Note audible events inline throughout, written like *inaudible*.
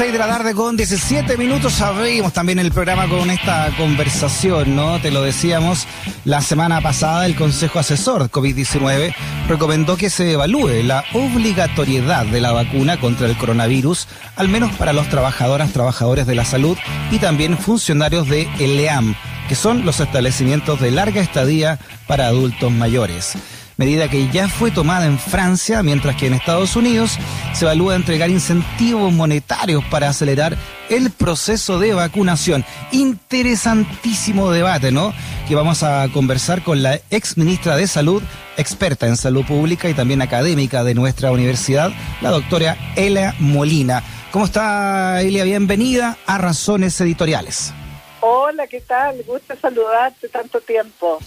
6 de la tarde con 17 minutos abrimos también el programa con esta conversación, ¿no? Te lo decíamos, la semana pasada el Consejo Asesor COVID-19 recomendó que se evalúe la obligatoriedad de la vacuna contra el coronavirus, al menos para los trabajadoras, trabajadores de la salud y también funcionarios de ELEAM, que son los establecimientos de larga estadía para adultos mayores medida que ya fue tomada en Francia, mientras que en Estados Unidos se evalúa entregar incentivos monetarios para acelerar el proceso de vacunación. Interesantísimo debate, ¿no? Que vamos a conversar con la ex ministra de Salud, experta en salud pública y también académica de nuestra universidad, la doctora Elia Molina. ¿Cómo está, Elia? Bienvenida a Razones Editoriales. Hola, ¿qué tal? Gusto saludarte tanto tiempo.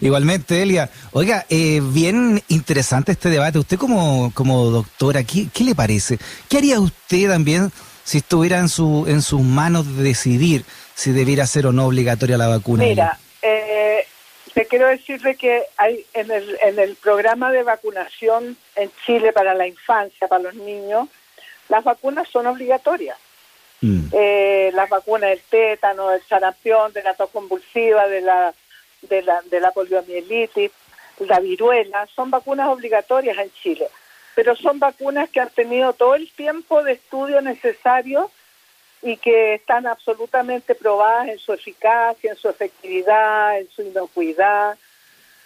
Igualmente, Elia. Oiga, eh, bien interesante este debate. Usted como, como doctora, ¿qué, ¿qué le parece? ¿Qué haría usted también si estuviera en, su, en sus manos de decidir si debiera ser o no obligatoria la vacuna? Mira, eh, te quiero decirle que hay en el, en el programa de vacunación en Chile para la infancia, para los niños, las vacunas son obligatorias. Mm. Eh, las vacunas del tétano, del sarampión, de la tos convulsiva, de la de la, de la poliomielitis, la viruela, son vacunas obligatorias en Chile, pero son vacunas que han tenido todo el tiempo de estudio necesario y que están absolutamente probadas en su eficacia, en su efectividad, en su inocuidad,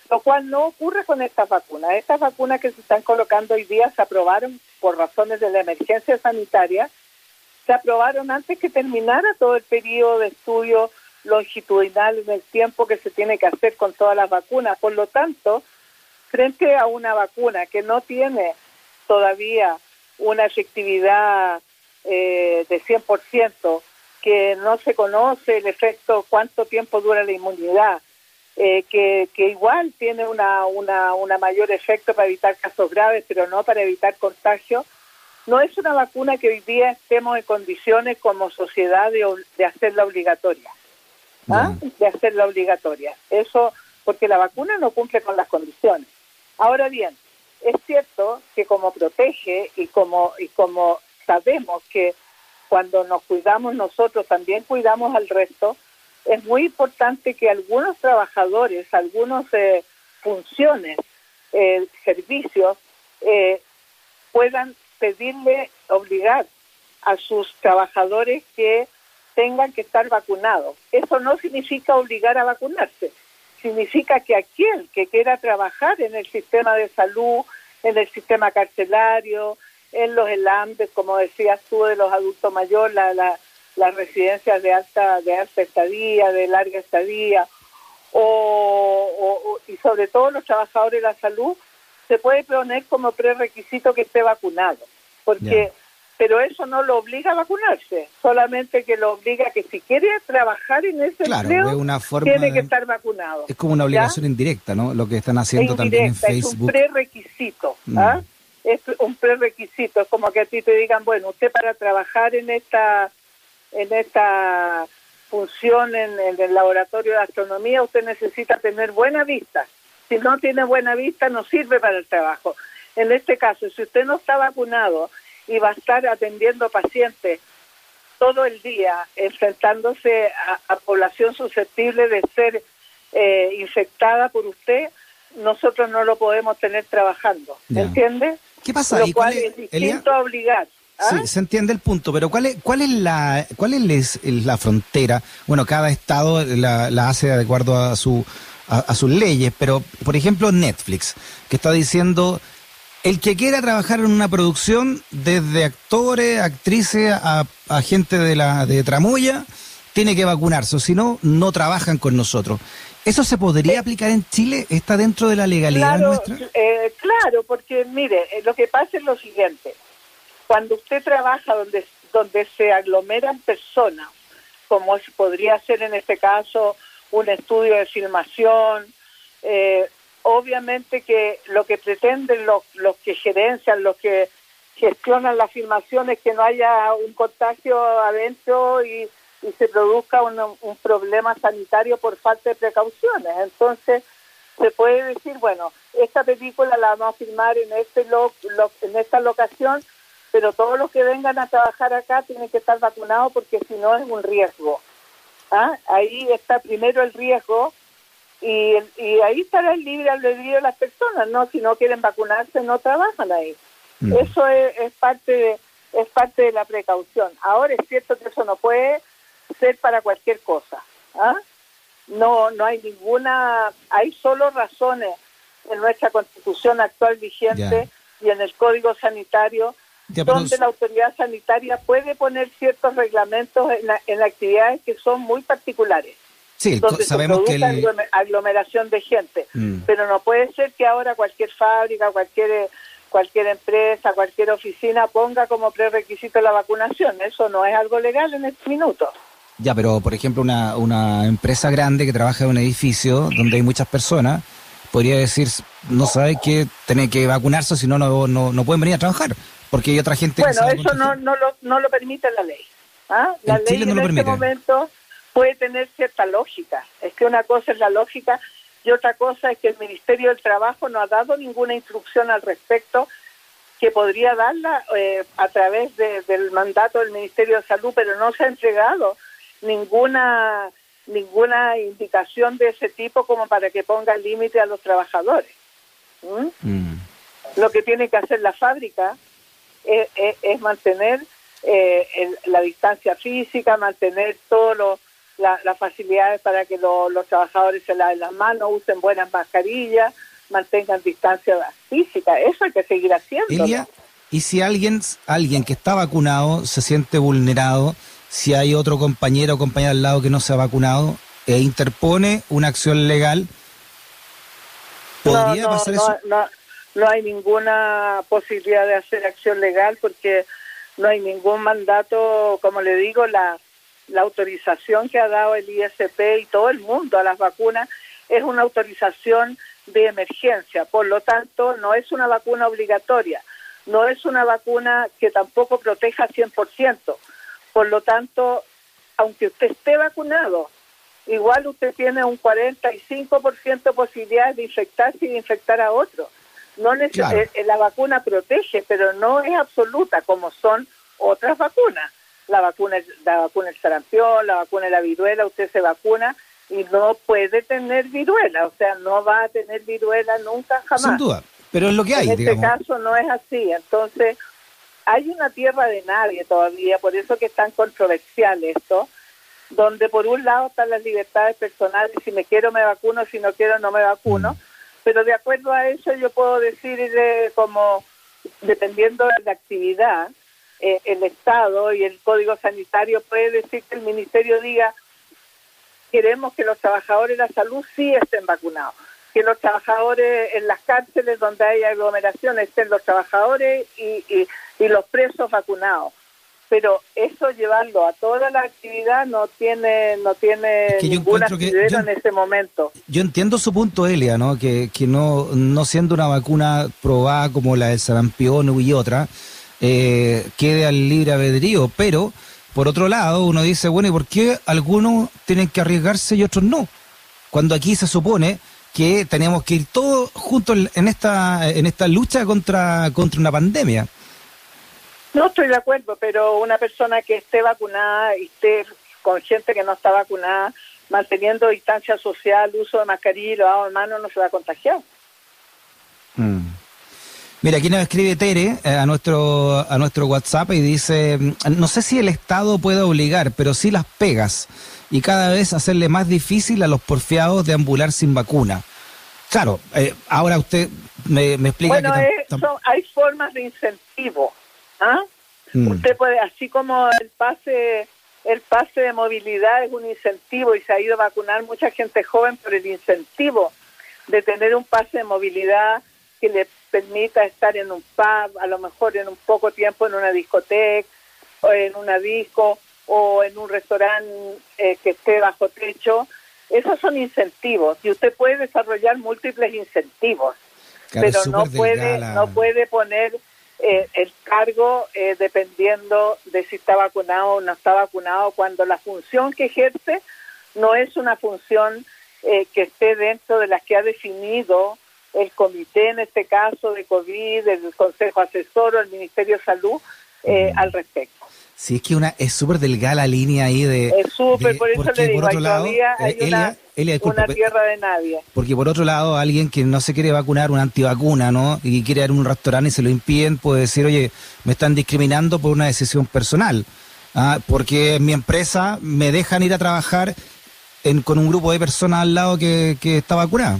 lo cual no ocurre con estas vacunas. Estas vacunas que se están colocando hoy día se aprobaron por razones de la emergencia sanitaria, se aprobaron antes que terminara todo el periodo de estudio longitudinal en el tiempo que se tiene que hacer con todas las vacunas. Por lo tanto, frente a una vacuna que no tiene todavía una efectividad eh, de 100%, que no se conoce el efecto, cuánto tiempo dura la inmunidad, eh, que, que, igual tiene una, una, una mayor efecto para evitar casos graves, pero no para evitar contagio, no es una vacuna que hoy día estemos en condiciones como sociedad de, de hacerla obligatoria. ¿ah? de hacerla obligatoria. Eso porque la vacuna no cumple con las condiciones. Ahora bien, es cierto que como protege y como y como sabemos que cuando nos cuidamos nosotros también cuidamos al resto, es muy importante que algunos trabajadores, algunas eh, funciones, eh, servicios, eh, puedan pedirle, obligar a sus trabajadores que tengan que estar vacunados. Eso no significa obligar a vacunarse, significa que aquel que quiera trabajar en el sistema de salud, en el sistema carcelario, en los ELAMBES, como decías tú, de los adultos mayores, la, las residencias de alta, de alta estadía, de larga estadía, o, y sobre todo los trabajadores de la salud, se puede poner como prerequisito que esté vacunado, porque pero eso no lo obliga a vacunarse, solamente que lo obliga a que si quiere trabajar en ese empleo, tiene que estar vacunado. Es como una obligación indirecta, ¿no? Lo que están haciendo también en Facebook. Es un prerequisito, mm. ¿ah? Es un prerequisito, es como que a ti te digan, bueno, usted para trabajar en esta en esta función en, en el laboratorio de astronomía, usted necesita tener buena vista. Si no tiene buena vista, no sirve para el trabajo. En este caso, si usted no está vacunado y va a estar atendiendo pacientes todo el día, enfrentándose a, población susceptible de ser eh, infectada por usted, nosotros no lo podemos tener trabajando. ¿Entiende? ¿Qué pasa Lo cual es, distinto a obligar. ¿ah? Sí, se entiende el punto, pero ¿cuál es, cuál es la cuál es la frontera? Bueno, cada estado la, la hace de acuerdo a su a, sus leyes, pero por ejemplo Netflix, que está diciendo el que quiera trabajar en una producción, desde actores, actrices, a, gente de la de tramoya, tiene que vacunarse, o si no, no trabajan con nosotros. ¿Eso se podría eh, aplicar en Chile? ¿Está dentro de la legalidad nuestra? Eh, claro, porque mire, eh, lo que pasa es lo siguiente. Cuando usted trabaja donde, donde se aglomeran personas, como podría ser en este caso un estudio de filmación, eh, obviamente que lo que pretenden los, los que gerencian, los que gestionan la filmación es que no haya un contagio adentro y, se produzca un, problema sanitario por falta de precauciones. Entonces, se puede decir, bueno, esta película la vamos a filmar en este lo, en esta locación, pero todos los que vengan a trabajar acá tienen que estar vacunados porque si no es un riesgo. ¿Ah? Ahí está primero el riesgo y, y ahí estará el libre albedrío de las personas, ¿no? Si no quieren vacunarse, no trabajan ahí. Mm. Eso es, parte de, es parte de la precaución. Ahora es cierto que eso no puede ser para cualquier cosa. ¿ah? No, no hay ninguna, hay solo razones en nuestra constitución actual vigente y en el código sanitario donde la autoridad sanitaria puede poner ciertos reglamentos en, en actividades que son muy particulares. Sí, donde sabemos se que aglomeración de gente, mm. pero no puede ser que ahora cualquier fábrica, cualquier cualquier empresa, cualquier oficina ponga como prerequisito la vacunación. Eso no es algo legal en este minuto. Ya, pero por ejemplo una, una empresa grande que trabaja en un edificio donde hay muchas personas, podría decir, no sabe que tiene que vacunarse, si no, no, no pueden venir a trabajar, porque hay otra gente bueno, eso no, no, lo, no lo permite la ley. ¿ah? La ley en este momento puede tener cierta lógica. Es que una cosa es la lógica y otra cosa es que el Ministerio del Trabajo no ha dado ninguna instrucción al respecto que podría darla eh, a través del mandato del Ministerio de Salud, pero no se ha entregado ninguna ninguna indicación de ese tipo como para que ponga límite a los trabajadores. Mm. Lo que tiene que hacer la fábrica es, mantener eh, la distancia física, mantener todas las facilidades para que los trabajadores se laven las manos, usen buenas mascarillas, mantengan distancia física. Eso hay que seguir haciendo. ¿y si alguien, alguien que está vacunado se siente vulnerado? si hay otro compañero o compañera al lado que no se ha vacunado e interpone una acción legal, ¿podría no, pasar eso? No, hay ninguna posibilidad de hacer acción legal porque no hay ningún mandato, como le digo, la, autorización que ha dado el ISP y todo el mundo a las vacunas es una autorización de emergencia, por lo tanto no es una vacuna obligatoria, no es una vacuna que tampoco proteja 100%. Por lo tanto, aunque usted esté vacunado, igual usted tiene un 45% de posibilidades de infectarse y de infectar a otro. No eh, eh, la vacuna protege, pero no es absoluta como son otras vacunas. La vacuna, la vacuna del sarampión, la vacuna de la viruela, usted se vacuna y no puede tener viruela, o sea, no va a tener viruela nunca jamás. Sin duda, pero es lo que hay. En este caso no es así, entonces hay una tierra de nadie todavía, por eso que es tan controversial esto, donde por un lado están las libertades personales, si me quiero me vacuno, si no quiero no me vacuno, mm. Pero de acuerdo a eso yo puedo decir de, como, dependiendo de la actividad, eh, el Estado y el Código Sanitario puede decir que el Ministerio diga, queremos que los trabajadores de la salud sí estén vacunados que los trabajadores en las cárceles donde hay aglomeraciones estén los trabajadores y, y, los presos vacunados pero eso llevarlo a toda la actividad no tiene no tiene ninguna en ese momento. Yo entiendo su punto, Elia, ¿no? Que, que no, no siendo una vacuna probada como la del sarampión y otra, eh, quede al libre albedrío, pero por otro lado uno dice, bueno, ¿y por qué algunos tienen que arriesgarse y otros no? Cuando aquí se supone que tenemos que ir todos juntos en esta en esta lucha contra contra una pandemia. No estoy de acuerdo, pero una persona que esté vacunada y esté con gente que no está vacunada, manteniendo distancia social, uso de mascarilla y lavado de manos, no se va a contagiar. Mm. Mira, aquí nos escribe Tere eh, a nuestro a nuestro WhatsApp y dice, no sé si el Estado puede obligar, pero sí las pegas y cada vez hacerle más difícil a los porfiados de ambular sin vacuna. Claro, eh, ahora usted me, explica bueno, que... hay formas de incentivo. ¿Ah? Mm. Usted puede, así como el pase el pase de movilidad es un incentivo y se ha ido a vacunar mucha gente joven por el incentivo de tener un pase de movilidad que le permita estar en un pub, a lo mejor en un poco tiempo en una discoteca o en una disco o en un restaurante eh, que esté bajo techo, esos son incentivos y usted puede desarrollar múltiples incentivos, pero no puede no puede poner eh, el cargo eh, dependiendo de si está vacunado o no está vacunado cuando la función que ejerce no es una función que esté dentro de las que ha definido el comité, en este caso de COVID, el Consejo Asesor o el Ministerio de Salud, eh, al respecto. Sí, es que una es súper delgada la línea ahí de... Es súper, por eso le digo, por otro lado, hay eh, una, una tierra de nadie. Porque por otro lado, alguien que no se quiere vacunar, una antivacuna, ¿no? Y quiere ir a un restaurante y se lo impiden, puede decir, oye, me están discriminando por una decisión personal. ¿ah? Porque en mi empresa me dejan ir a trabajar en, con un grupo de personas al lado que, que está vacunado.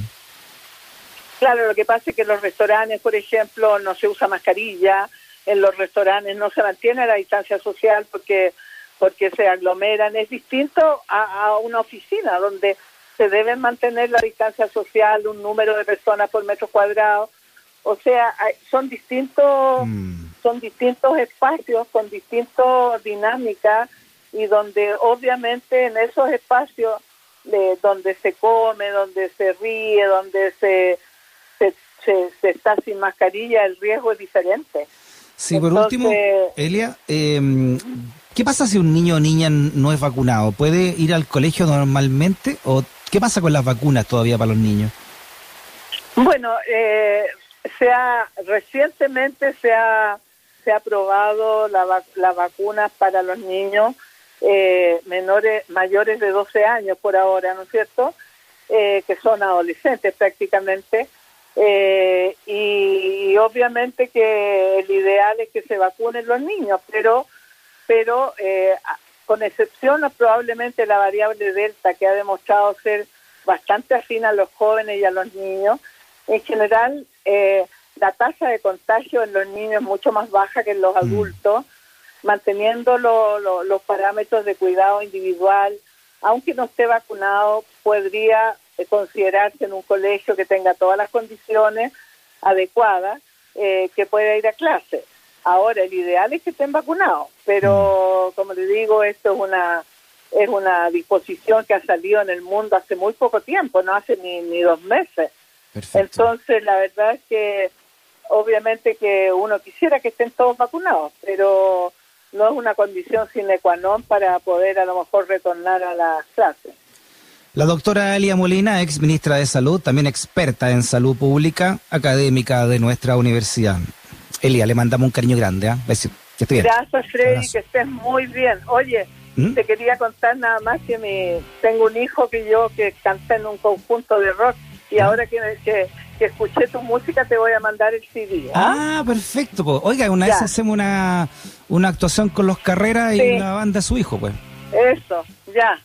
Claro, lo que pasa es que en los restaurantes, por ejemplo, no se usa mascarilla, en los restaurantes no se mantiene la distancia social porque porque se aglomeran. Es distinto a, una oficina donde se debe mantener la distancia social, un número de personas por metro cuadrado. O sea, son distintos, mm. son distintos espacios con distintas dinámicas y donde obviamente en esos espacios de, donde se come, donde se ríe, donde se, se, se está sin mascarilla, el riesgo es diferente. Sí, por último, Elia, em, ¿qué pasa si un niño o niña no es vacunado? ¿Puede ir al colegio normalmente o qué pasa con las vacunas todavía para los niños? Bueno, eh, se recientemente se ha, se ha aprobado la, la vacuna para los niños eh, menores mayores de 12 años por ahora, ¿no es cierto? Eh, que son adolescentes prácticamente. Eh, y, obviamente que el ideal es que se vacunen los niños, pero, pero eh, con excepción probablemente la variable delta que ha demostrado ser bastante afín a los jóvenes y a los niños, en general eh, la tasa de contagio en los niños es mucho más baja que en los mm. adultos, manteniendo los parámetros de cuidado individual, aunque no esté vacunado, podría considerarse en un colegio que tenga todas las condiciones adecuadas eh, que pueda ir a clase. Ahora, el ideal es que estén vacunados, pero mm. como le digo, esto es una es una disposición que ha salido en el mundo hace muy poco tiempo, no hace ni, ni dos meses. Entonces, la verdad es que obviamente que uno quisiera que estén todos vacunados, pero no es una condición sine qua non para poder a lo mejor retornar a las clases. La doctora Elia Molina, ex ministra de Salud, también experta en salud pública, académica de nuestra universidad. Elia, le mandamos un cariño grande. ¿eh? Gracias, Freddy, que estés muy bien. Oye, ¿Mm? te quería contar nada más que mi, tengo un hijo que yo que canté en un conjunto de rock y ahora que, que, escuché tu música te voy a mandar el CD. ¿eh? Ah, perfecto. Oiga, una vez hacemos una, una actuación con los Carreras y la banda de su hijo, pues. Eso, ya.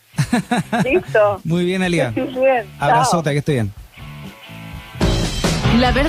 *laughs* Listo. Muy bien, Alia. Bien. Abrazota, que estoy bien. La verdad